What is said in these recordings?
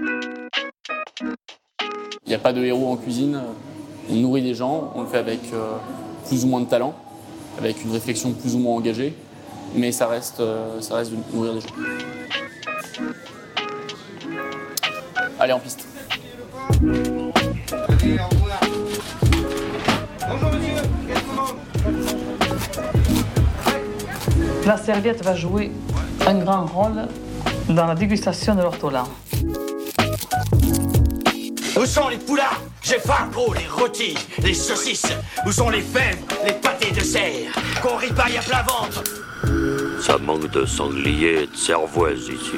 Il n'y a pas de héros en cuisine. On nourrit des gens, on le fait avec euh, plus ou moins de talent, avec une réflexion plus ou moins engagée, mais ça reste, euh, ça reste de nourrir des gens. Allez, en piste. La serviette va jouer un grand rôle dans la dégustation de l'ortolan. Où sont les poulards? J'ai faim, gros, les rôtis, les saucisses. Où sont les fèves, les pâtés de serre? Qu'on ripaille à plat ventre Ça manque de sanglier et de cervoise ici.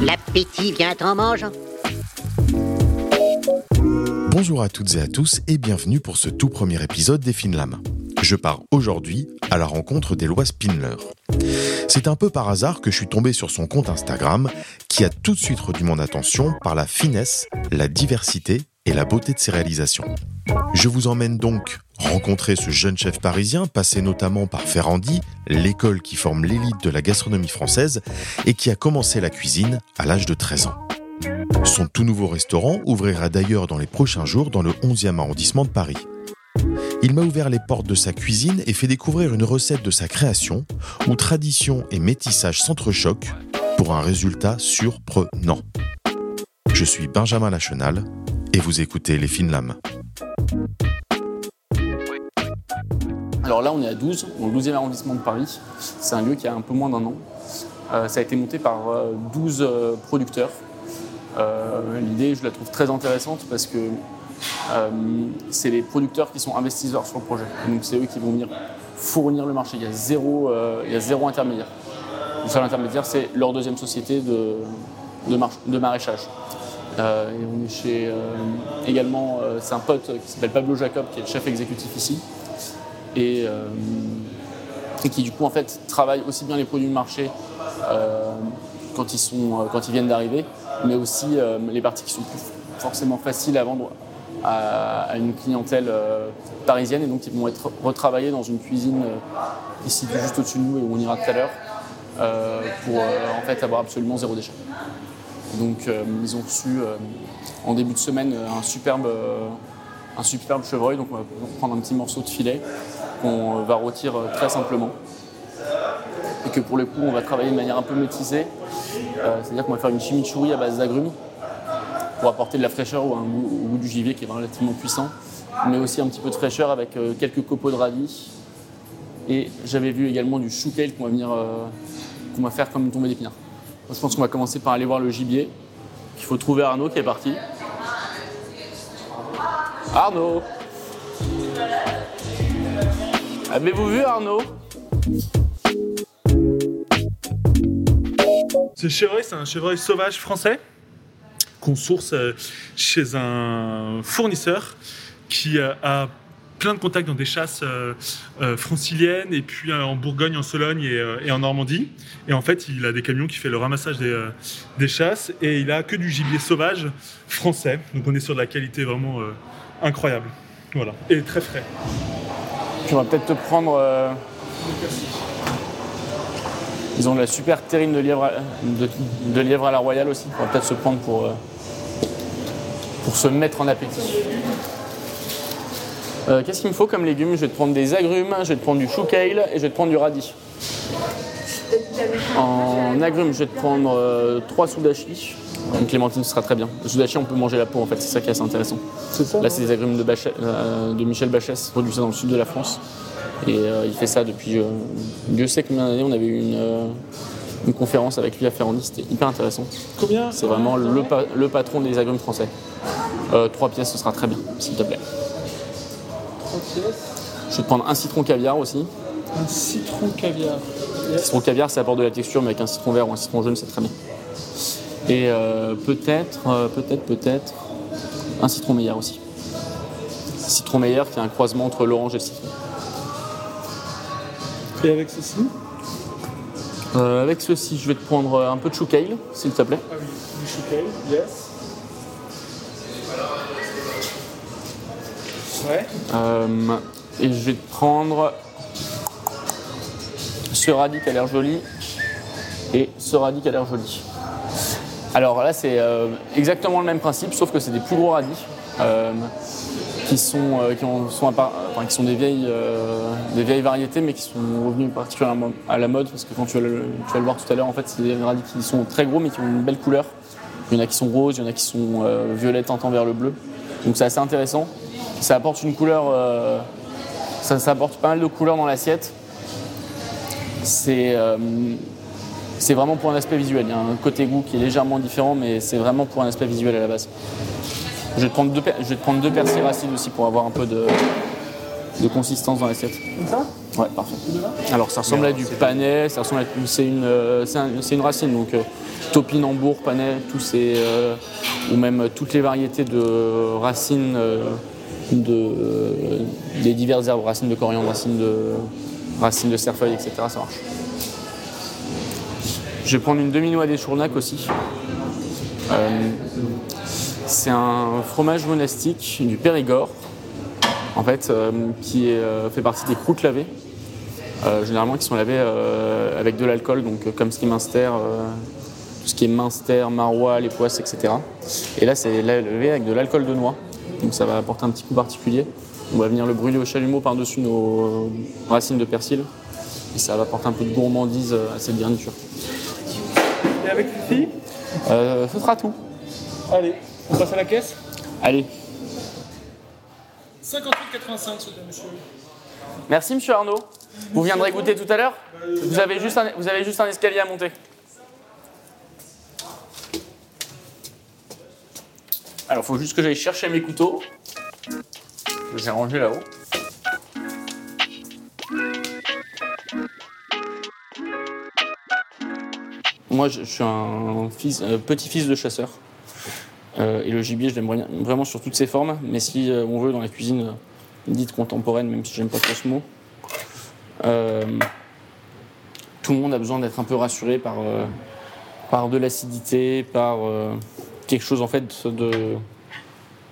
L'appétit vient en mangeant. Bonjour à toutes et à tous et bienvenue pour ce tout premier épisode des Finlam. Je pars aujourd'hui à la rencontre d'Eloi Spindler. C'est un peu par hasard que je suis tombé sur son compte Instagram qui a tout de suite retenu mon attention par la finesse, la diversité et la beauté de ses réalisations. Je vous emmène donc rencontrer ce jeune chef parisien passé notamment par Ferrandi, l'école qui forme l'élite de la gastronomie française et qui a commencé la cuisine à l'âge de 13 ans. Son tout nouveau restaurant ouvrira d'ailleurs dans les prochains jours dans le 11e arrondissement de Paris. Il m'a ouvert les portes de sa cuisine et fait découvrir une recette de sa création où tradition et métissage s'entrechoquent pour un résultat surprenant. Je suis Benjamin Lachenal et vous écoutez Les Fines Lames. Alors là, on est à 12, dans le 12e arrondissement de Paris. C'est un lieu qui a un peu moins d'un an. Euh, ça a été monté par euh, 12 euh, producteurs. Euh, L'idée, je la trouve très intéressante parce que c'est les producteurs qui sont investisseurs sur le projet. Donc c'est eux qui vont venir fournir le marché. Il y a zéro, euh, il y a zéro intermédiaire. Le seul intermédiaire, c'est leur deuxième société de, de, mar- de maraîchage. Euh, et on est chez euh, également, euh, c'est un pote qui s'appelle Pablo Jacob, qui est le chef exécutif ici, et, euh, qui du coup en fait travaille aussi bien les produits de marché euh, quand ils sont, euh, quand ils viennent d'arriver, mais aussi euh, les parties qui sont plus forcément faciles à vendre à, une clientèle euh, parisienne, et donc ils vont être retravaillés dans une cuisine euh, ici juste au-dessus de nous et où on ira tout à l'heure euh, pour euh, en fait avoir absolument zéro déchet. Donc ils ont reçu en début de semaine un superbe, un superbe chevreuil. Donc on va prendre un petit morceau de filet qu'on va rôtir très simplement. Et que pour le coup on va travailler de manière un peu métissée. Euh, C'est-à-dire qu'on va faire une chimichurri à base d'agrumes pour apporter de la fraîcheur ou un goût, du gibier qui est relativement puissant. Mais aussi un petit peu de fraîcheur avec euh, quelques copeaux de radis. Et j'avais vu également du chou kale qu'on va venir, euh, qu'on va faire comme une tombée d'épinards. Je pense qu'on va commencer par aller voir le gibier. Il faut trouver Arnaud qui est parti. Arnaud Avez-vous vu Arnaud? Ce chevreuil, c'est un chevreuil sauvage français? Qu'on source euh, chez un fournisseur qui a plein de contacts dans des chasses euh, euh, franciliennes et puis en Bourgogne, en Sologne et, en Normandie. Et en fait, il a des camions qui fait le ramassage des, chasses et il a que du gibier sauvage français. Donc on est sur de la qualité vraiment incroyable. Voilà. Et très frais. Puis on va peut-être te prendre. euh, Ils ont de la super terrine de lièvre, à... de... de lièvre à la royale aussi. On va peut-être se prendre pour, euh, pour se mettre en appétit. Euh, Qu'est-ce qu'il me faut comme légumes? Je vais te prendre des agrumes, je vais te prendre du chou kale et je vais te prendre du radis. En agrumes, je vais te prendre euh, trois soudachi. Une clémentine, ce sera très bien. Le soudachi, on peut manger la peau en fait, c'est ça qui est assez intéressant. Ça Là, c'est des agrumes de, euh, de Michel Bachès, produits dans le sud de la France. Et euh, il fait ça depuis. euh, Dieu sait combien d'années. On avait eu une, euh, une conférence avec lui à Ferrandi, c'était hyper intéressant. Combien C'est vraiment le, pa- le patron des agrumes français. Trois pièces, ce sera très bien, s'il te plaît. Je vais te prendre un citron caviar aussi. Un citron caviar. Citron caviar, ça apporte de la texture, mais avec un citron vert ou un citron jaune, c'est très bien. Et euh, peut-être, euh, peut-être, peut-être, un citron meilleur aussi. Citron meilleur qui est un croisement entre l'orange et le citron. Et avec ceci Euh, avec ceci, je vais te prendre un peu de chou s'il te plaît. Ah oui, du chouquet, yes. Ouais. Euh, et je vais te prendre ce radis qui a l'air joli et ce radis qui a l'air joli. Alors là, c'est euh, exactement le même principe, sauf que c'est des plus gros radis. euh, qui sont, euh, qui, ont- sont enfin, qui sont des, vieilles, euh, des vieilles variétés, mais qui sont revenus particulièrement à la mode, parce que quand tu vas le, tu vas le voir tout à l'heure, en fait, c'est des radis qui sont très gros, mais qui ont une belle couleur. Il y en a qui sont roses, il y en a qui sont euh, violettes tentant vers le bleu. Donc c'est assez intéressant. Ça apporte une couleur, ça, ça apporte pas mal de couleurs dans l'assiette. C'est c'est vraiment pour un aspect visuel. Il y a un côté goût qui est légèrement différent, mais c'est vraiment pour un aspect visuel à la base. Je vais te prendre deux, je vais te prendre deux persil racines aussi pour avoir un peu de, de consistance dans l'assiette. ça Ouais, parfait. Alors ça ressemble à du panais, ça ressemble à c'est une, euh, c'est un- c'est une racine donc euh, topinambour, panais, tous ces euh, ou même euh, toutes les variétés de racines euh, de euh, des diverses herbes, racines de coriandre, racines de racines de cerfeuil, etc. Ça marche. Je vais prendre une demi-noix d'échournac aussi. Euh, c'est un fromage monastique du Périgord, en fait, euh, qui est, euh, fait partie des croûtes lavées. Euh, généralement qui sont lavées avec de l'alcool, donc comme ce qui est Minster, euh, tout ce qui est Minster, Marois, les poisses, etc. Et là, c'est lavé avec de l'alcool de noix, donc ça va apporter un petit coup particulier. On va venir le brûler au chalumeau par-dessus nos racines de persil, et ça va apporter un peu de gourmandise à cette garniture. Et avec Fifi Euh, ce sera tout. Allez, on passe à la caisse Allez, 58,85 s'il vous plaît, monsieur. merci Monsieur Arnaud. Vous viendrez goûter tout à l'heure vous avez, juste un, vous avez juste un escalier à monter. Alors, il faut juste que j'aille chercher mes couteaux. que J'ai rangé là-haut. Moi, je, je suis un fils, euh, petit-fils de chasseur. Euh, et le gibier, je l'aime vra- vraiment sur toutes ses formes. Mais si euh, on veut, dans la cuisine euh, dite contemporaine, même si j'aime pas trop ce mot, tout le monde a besoin d'être un peu rassuré par, par de l'acidité, par quelque chose en fait de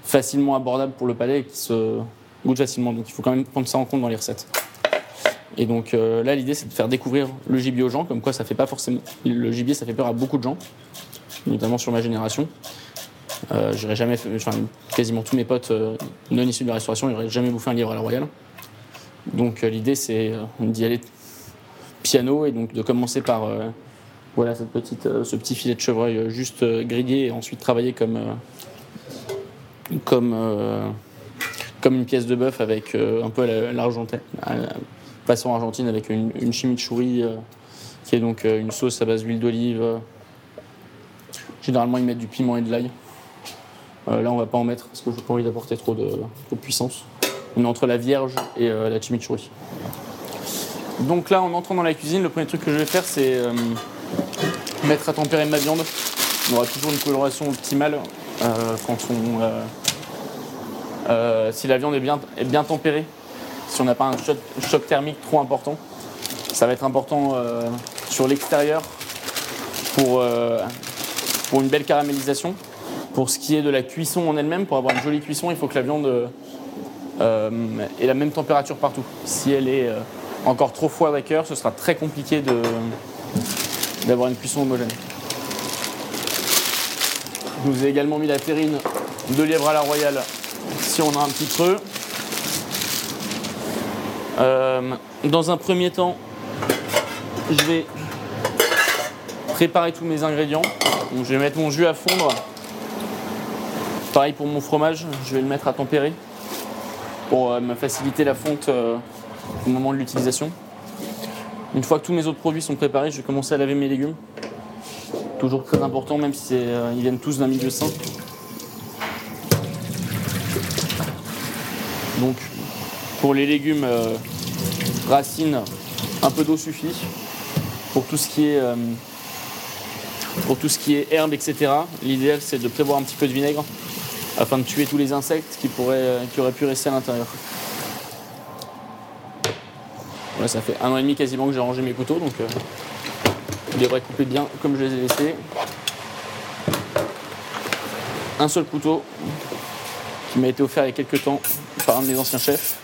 facilement abordable pour le palais et qui se goûte facilement. Donc il faut quand même prendre ça en compte dans les recettes. Et donc là, l'idée, c'est de faire découvrir le gibier aux gens, comme quoi ça fait pas forcément. Le gibier, ça fait peur à beaucoup de gens, notamment sur ma génération. Euh, jamais enfin, quasiment tous mes potes euh, non issus de la restauration, n'auraient jamais bouffé un livre à la royale. Donc euh, l'idée, c'est d'y aller piano et donc de commencer par voilà cette petite, ce petit filet de chevreuil juste grillé et ensuite travailler comme comme comme une pièce de bœuf avec un peu à la- l'argentin, à la façon argentine avec une, une chimichurri qui est donc une sauce à base d'huile d'olive. Généralement, ils mettent du piment et de l'ail. Euh, là, on va pas en mettre parce que j'ai pas envie d'apporter trop de, puissance. On est entre la vierge et euh, la chimichurri. Donc là, en entrant dans la cuisine, le premier truc que je vais faire, c'est euh, mettre à tempérer ma viande. On aura toujours une coloration optimale quand on, si la viande est bien, tempérée. Si on n'a pas un choc, thermique trop important, ça va être important sur l'extérieur pour une belle caramélisation. Pour ce qui est de la cuisson en elle-même, pour avoir une jolie cuisson, il faut que la viande euh, ait la même température partout. Si elle est euh, encore trop froide à cœur, ce sera très compliqué d'avoir une cuisson homogène. Je vous ai également mis la terrine de lièvre à la royale si on a un petit creux. Euh, dans un premier temps, je vais préparer tous mes ingrédients. Je vais mettre mon jus à fondre. Pareil pour mon fromage, je vais le mettre à tempérer pour euh, me faciliter la fonte euh, au moment de l'utilisation. Une fois que tous mes autres produits sont préparés, je vais commencer à laver mes légumes. Toujours très important, même si euh, ils viennent tous d'un milieu sain. Donc, pour les légumes racines, un peu d'eau suffit. Pour tout ce qui est, euh, pour tout ce qui est herbe, etc., l'idéal c'est de prévoir un petit peu de vinaigre afin de tuer tous les insectes qui, pourraient, euh, qui auraient pu rester à l'intérieur. Voilà, ça fait un an et demi quasiment que j'ai rangé mes couteaux, donc euh, je devrais couper bien comme je les ai laissés. Un seul couteau qui m'a été offert il y a quelques temps par un de mes anciens chefs.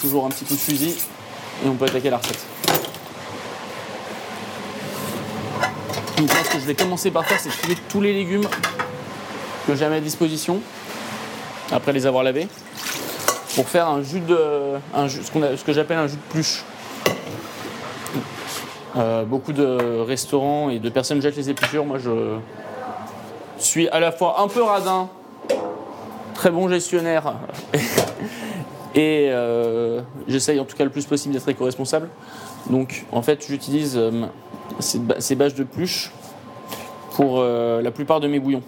Toujours un petit coup de fusil et on peut attaquer la recette. Donc là, ce que je vais commencer par faire, c'est trier tous les légumes que j'ai à ma disposition, après les avoir lavés, pour faire un jus de, un jus- ce, que j'appelle un jus de pluche. Euh, beaucoup de restaurants et de personnes jettent les épluchures. Moi, je suis à la fois un peu radin, très bon gestionnaire, et euh, j'essaye en tout cas le plus possible d'être éco-responsable. Donc, en fait, j'utilise euh, ces, bâches de pluche pour euh, la plupart de mes bouillons.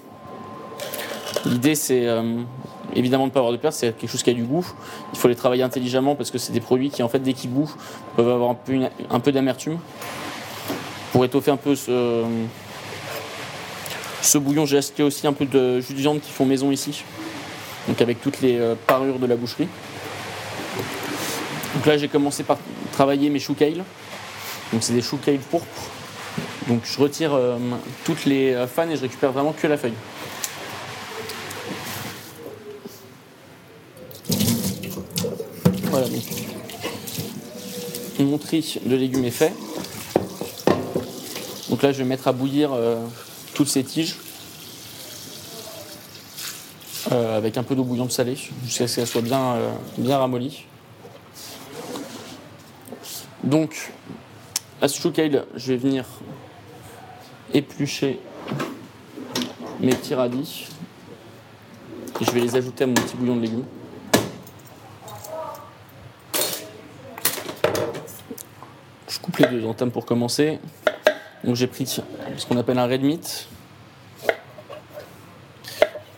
L'idée, c'est évidemment de ne pas avoir de perte, c'est quelque chose qui a du goût. Il faut les travailler intelligemment parce que c'est des produits qui, en fait, dès qu'ils bouffent, peuvent avoir un peu, un peu d'amertume. Pour étoffer un peu ce, bouillon, j'ai acheté aussi un peu de jus de viande qui font maison ici. Donc avec toutes les parures de la boucherie. Donc là, j'ai commencé par travailler mes chou kale. Donc c'est des chou kale pourpres. Donc je retire euh, toutes les euh, fans et je récupère vraiment que la feuille. Voilà donc. Mon tri de légumes est fait. Donc là je vais mettre à bouillir euh, toutes ces tiges. avec un peu d'eau bouillante salée jusqu'à ce qu'elle soit bien, euh, bien. Donc à ce je vais venir éplucher mes petits radis et je vais les ajouter à mon petit bouillon de légumes. Je coupe les deux entames pour commencer. Donc j'ai pris ce qu'on appelle un red meat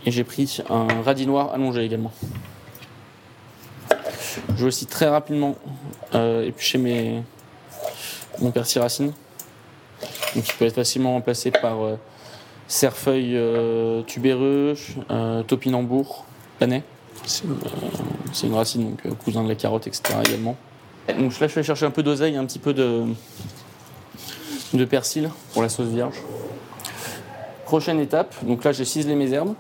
et j'ai pris un radis noir allongé également. Je vais aussi très rapidement euh, éplucher mes, mon persil racine. Donc il peut être facilement remplacé par euh, cerfeuil euh, tubéreux, topinambour, panais. C'est une, racine, donc cousin de la carotte, etc. également. Donc là je vais chercher un peu d'oseille et un petit peu de, de persil pour la sauce vierge. Prochaine étape, donc là j'ai ciselé mes herbes.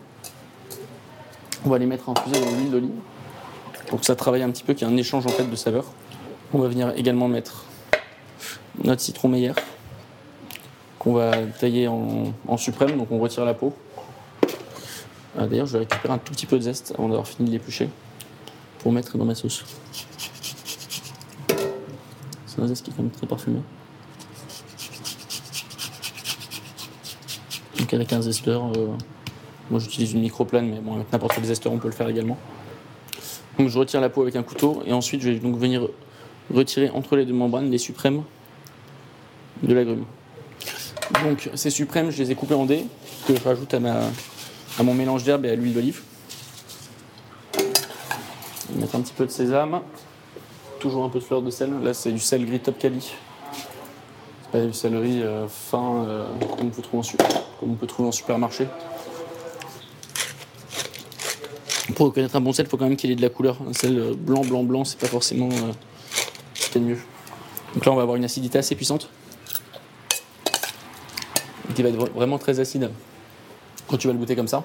On va les mettre infusées dans l'huile d'olive pour que ça travaille un petit peu, qu'il y ait un échange en fait de saveurs. On va venir également mettre notre citron meilleur qu'on va tailler en, suprême, donc on retire la peau. Ah, D'ailleurs, je vais récupérer un tout petit peu de zeste avant d'avoir fini de l'éplucher pour mettre dans ma sauce. C'est un zeste qui est quand même très parfumé. Donc avec un zesteur, euh, moi j'utilise une microplane, mais bon, avec n'importe quel zesteur on peut le faire également. Donc je retire la peau avec un couteau et ensuite je vais venir retirer entre les deux membranes les suprêmes de l'agrume. Donc ces suprêmes, je les ai coupés en dés que je rajoute à, ma, à mon mélange d'herbes et à l'huile d'olive. Mettre un petit peu de sésame, toujours un peu de fleur de sel. Là c'est du sel gris top quali. C'est pas du céleri euh, fin euh, comme, on peut trouver en, peut trouver en supermarché. Pour reconnaître un bon sel, il faut quand même qu'il ait de la couleur. Un sel euh, blanc, blanc, blanc, c'est pas forcément mieux. Donc là, on va avoir une acidité assez puissante. Qui va être vra- vraiment très acide quand tu vas le goûter comme ça.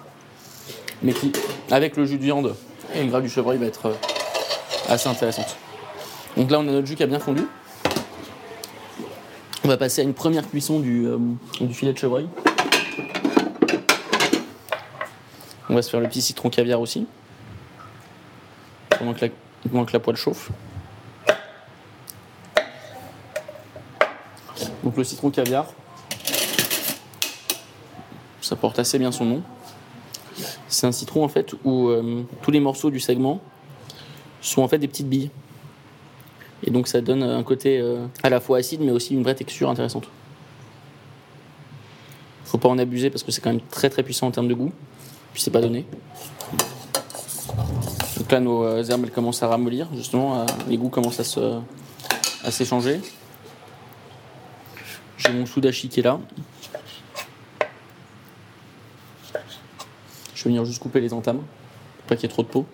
Mais qui, avec le jus de viande et le gras du chevreuil, va être euh, assez intéressante. Donc là, on a notre jus qui a bien fondu. On va passer à une première cuisson du, euh, filet de chevreuil. On va se faire le petit citron caviar aussi. Pendant que pendant que la poêle chauffe. Donc le citron caviar, ça porte assez bien son nom. C'est un citron en fait où euh, tous les morceaux du segment sont en fait des petites billes. Et donc ça donne un côté euh, à la fois acide mais aussi une vraie texture intéressante. Faut pas en abuser parce que c'est quand même très très puissant en termes de goût. Puis c'est pas donné. Donc là nos euh, herbes elles commencent à ramollir justement, les goûts commencent à s'échanger. Mon soudachi qui est là. Je vais venir juste couper les entames pour pas qu'il y ait trop de peau.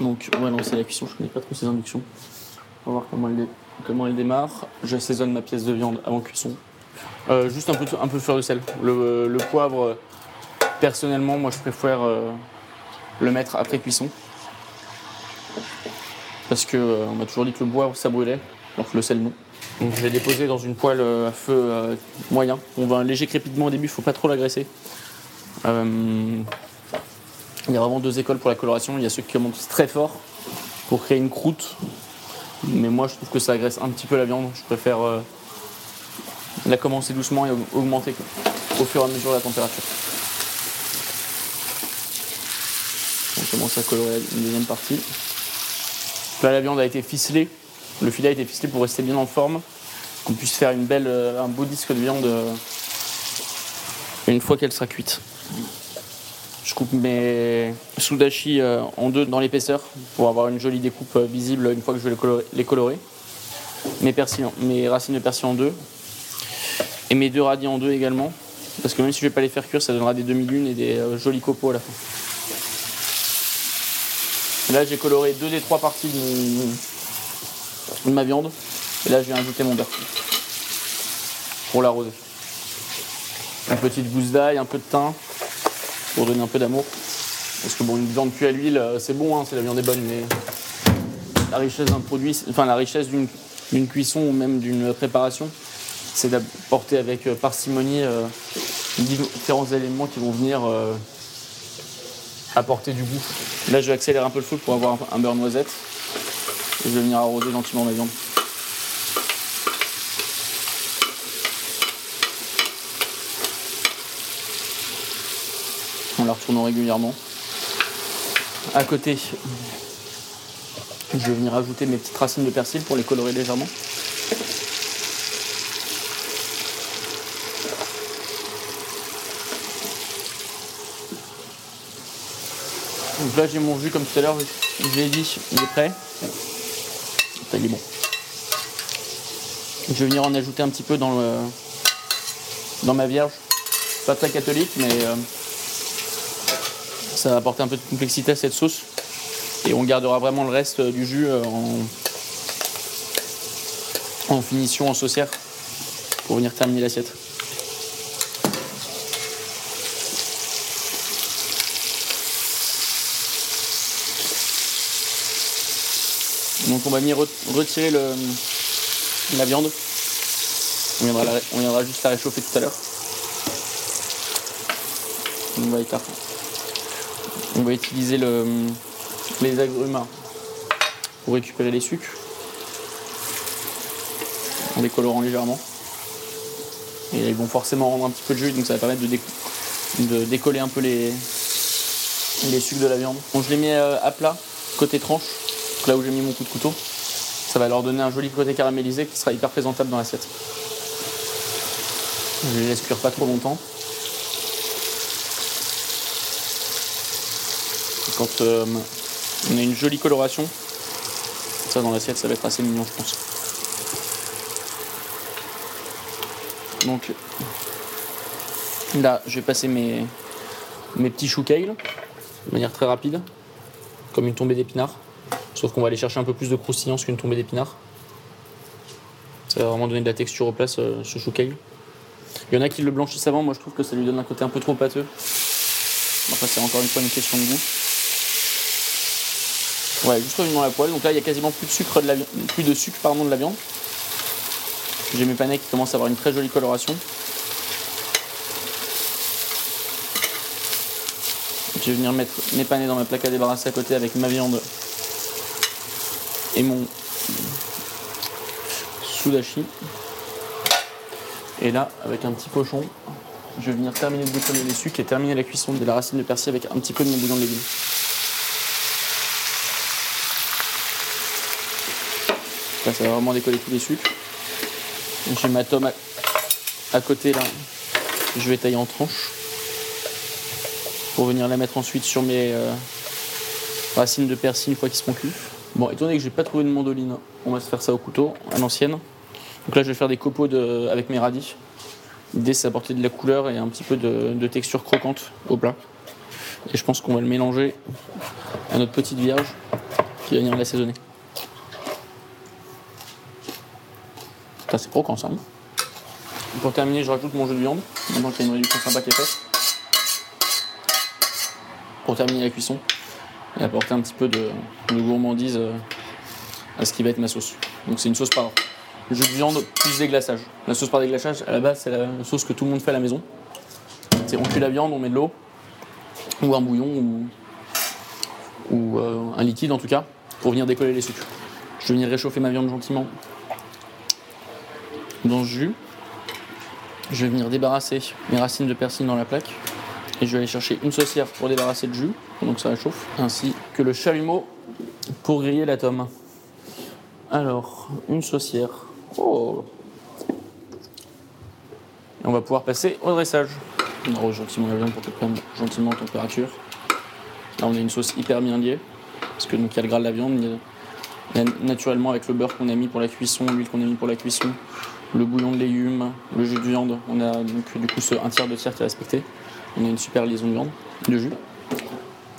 Donc on va lancer la cuisson, je connais pas trop ces inductions. On va voir comment elle, démarre. J'assaisonne ma pièce de viande avant cuisson. Euh, juste un peu, de, fleur de sel. Le, poivre, personnellement, moi je préfère euh, le mettre après cuisson. Parce que euh, m'a toujours dit que le poivre ça brûlait, que le sel non. Donc je vais déposer dans une poêle euh, à feu euh, moyen. On va un léger crépitement au début, il faut pas trop l'agresser. Euh, il y a vraiment deux écoles pour la coloration. Il y a ceux qui commencent très fort pour créer une croûte. Mais moi je trouve que ça agresse un petit peu la viande. Je préfère la commencer doucement et aug- augmenter au fur et à mesure la température. On commence à colorer une deuxième partie. Là la viande a été ficelée. Le filet a été ficelé pour rester bien en forme, qu'on puisse faire une belle, euh, un beau disque de viande euh, une fois qu'elle sera cuite. Je coupe mes sudashi euh, en deux dans l'épaisseur pour avoir une jolie découpe visible une fois que je vais les colorer. Mes, mes racines de persil en deux et mes deux radis en deux également. Parce que même si je vais pas les faire cuire, ça donnera des demi-lunes et des jolis copeaux à la fin. Là, j'ai coloré deux des trois parties de mon- de ma viande. Et là, je vais ajouter mon beurre pour l'arroser. Une petite gousse d'ail, un peu de thym pour donner un peu d'amour. Parce que bon, une viande cuite à l'huile, euh, c'est bon, hein, si la viande est bonne, mais la richesse d'un produit, c'est- enfin la richesse d'une cuisson ou même d'une préparation, c'est d'apporter avec euh, parcimonie euh, différents éléments qui vont venir apporter du goût. Là, je vais accélérer un peu le feu pour avoir un beurre noisette. Je vais venir arroser gentiment ma viande. En la retournant régulièrement. À côté, je vais venir ajouter mes petites racines de persil pour les colorer légèrement. Donc là j'ai mon jus comme tout à l'heure, je l'ai dit, il est prêt. Je vais venir en ajouter un petit peu dans, dans ma vierge. Pas très catholique, mais euh, ça va apporter un peu de complexité à cette sauce. Et on gardera vraiment le reste du jus euh, en, en finition en saucière pour venir terminer l'assiette. On va venir re- retirer la viande. On viendra, juste la réchauffer tout à l'heure. On va, on va utiliser le, les agrumes pour récupérer les sucres en les colorant légèrement. Et ils vont forcément rendre un petit peu de jus, donc ça va permettre de, décoller un peu les, sucres de la viande. Je les mets euh, à plat, côté tranche, là où j'ai mis mon coup de couteau. Ça va leur donner un joli côté caramélisé qui sera hyper présentable dans l'assiette. Je les laisse cuire pas trop longtemps. Quand euh, on a une jolie coloration, ça dans l'assiette, ça va être assez mignon, je pense. Donc là, je vais passer mes, mes petits choux kale de manière très rapide, comme une tombée d'épinards. Sauf qu'on va aller chercher un peu plus de croustillance qu'une tombée d'épinards. Ça va vraiment donner de la texture au plat, ce, ce chou kale. Il y en a qui le blanchissent avant, moi je trouve que ça lui donne un côté un peu trop pâteux. Après, c'est encore une fois une question de goût. Ouais, juste revenons à la poêle. Donc là, il y a quasiment plus de sucre de, la plus de, sucre, pardon, de la viande. J'ai mes panais qui commencent à avoir une très jolie coloration. Je vais venir mettre mes panais dans ma plaque à débarrasser à côté avec ma viande et mon sudashi. Et là, avec un petit pochon, je vais venir terminer de décoller les sucres et terminer la cuisson de la racine de persil avec un petit peu de mon bouillon de légumes. Là, ça va vraiment décoller tous les sucres. J'ai ma tome à, à côté là. Je vais tailler en tranches pour venir la mettre ensuite sur mes euh, racines de persil une fois qu'ils seront cuits. Bon, étant donné que j'ai pas trouvé de mandoline, on va se faire ça au couteau, à l'ancienne. Donc là, je vais faire des copeaux de- avec mes radis. L'idée, c'est d'apporter de la couleur et un petit peu de, texture croquante au plat. Et je pense qu'on va le mélanger à notre petite vierge qui va venir l'assaisonner. Ça, c'est croquant, ça. hein. Pour terminer, je rajoute mon jus de viande, maintenant qu'il y a une réduction sympa qui est faite. Pour terminer la cuisson et apporter un petit peu de, gourmandise euh, à ce qui va être ma sauce. Donc c'est une sauce par jus de viande plus déglaçage. La sauce par déglaçage, à la base, c'est la sauce que tout le monde fait à la maison. C'est on cuit la viande, on met de l'eau, ou un bouillon, ou, euh, un liquide en tout cas, pour venir décoller les sucres. Je vais venir réchauffer ma viande gentiment dans ce jus. Je vais venir débarrasser mes racines de persil dans la plaque. Et je vais aller chercher une saucière pour débarrasser le jus, que ça réchauffe, ainsi que le chalumeau pour griller la tome. Alors, une saucière. Oh. Et on va pouvoir passer au dressage. On arrose gentiment la viande pour qu'elle prenne gentiment en température. Là, on a une sauce hyper bien liée, parce que donc il y a le gras de la viande, il naturellement avec le beurre qu'on a mis pour la cuisson, l'huile qu'on a mis pour la cuisson, le bouillon de légumes, le jus de viande. On a donc du coup un tiers de tiers qui est respecté. On a une super liaison de viande, de jus,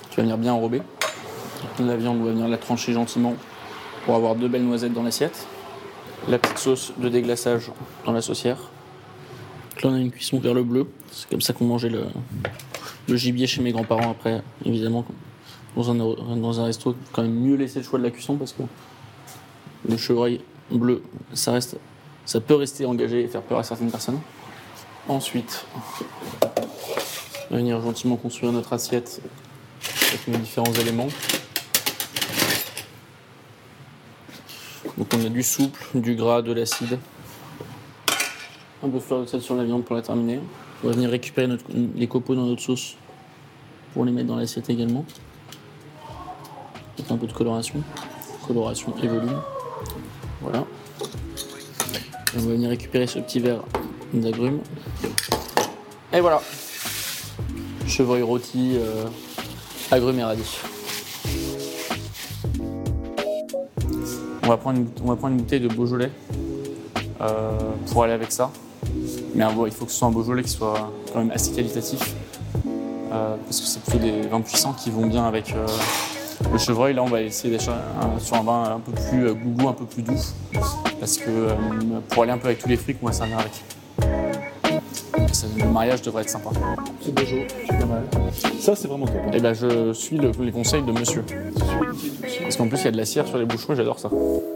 qui va venir bien enrober. La viande, on va venir la trancher gentiment pour avoir deux belles noisettes dans l'assiette. La petite sauce de déglaçage dans la saucière. Là, on a une cuisson vers le bleu. C'est comme ça qu'on mangeait le, le gibier chez mes grands-parents après, évidemment. Dans un, dans un resto, quand même mieux laisser le choix de la cuisson parce que le chevreuil bleu, ça, reste, ça peut rester engagé et faire peur à certaines personnes. Ensuite, on va venir gentiment construire notre assiette avec nos différents éléments. Donc on a du souple, du gras, de l'acide. Un peu de fleur de sel sur la viande pour la terminer. On va venir récupérer les copeaux dans notre sauce pour les mettre dans l'assiette également. Un peu de coloration. Coloration et volume. Voilà. On va venir récupérer ce petit verre d'agrumes. Et voilà. Chevreuil rôti, euh, radis. On va prendre une, on va prendre une bouteille de Beaujolais euh, pour aller avec ça. Mais il faut que ce soit un Beaujolais qui soit quand même assez qualitatif. euh, parce que c'est plutôt des vins puissants qui vont bien avec euh, le chevreuil. Là, on va essayer un- sur un vin un peu plus gougou, un peu plus doux. Parce que pour aller un peu avec tous les fruits qu'on va servir avec. Ça, le mariage devrait être sympa. C'est beau, c'est pas mal. Ça, c'est vraiment top. hein. Et ben, je suis le- les conseils de monsieur. Parce qu'en plus, il y a de la cire sur les bouchons et j'adore ça.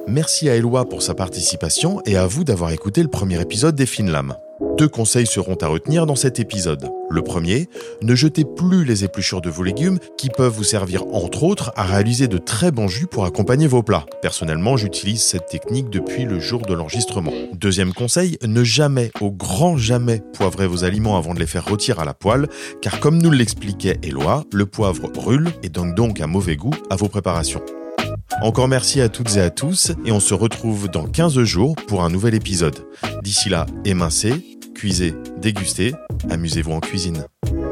Merci à Eloi pour sa participation et à vous d'avoir écouté le premier épisode des Fines Lames. Deux conseils seront à retenir dans cet épisode. Le premier, ne jetez plus les épluchures de vos légumes qui peuvent vous servir entre autres à réaliser de très bons jus pour accompagner vos plats. Personnellement, j'utilise cette technique depuis le jour de l'enregistrement. Deuxième conseil, ne jamais, au grand jamais, poivrer vos aliments avant de les faire rôtir à la poêle, car comme nous l'expliquait Eloi, le poivre brûle et donne donc un mauvais goût à vos préparations. Encore merci à toutes et à tous et on se retrouve dans 15 jours pour un nouvel épisode. D'ici là, émincez, cuisez, dégustez, amusez-vous en cuisine.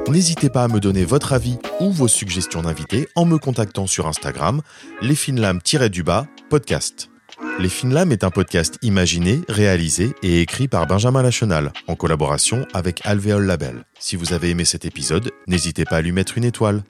N'hésitez pas à me donner votre avis ou vos suggestions d'invités en me contactant sur Instagram, lesfinlames-du-bas podcast. Les Finlames est un podcast imaginé, réalisé et écrit par Benjamin Lachenal en collaboration avec Alvéole Label. Si vous avez aimé cet épisode, n'hésitez pas à lui mettre une étoile.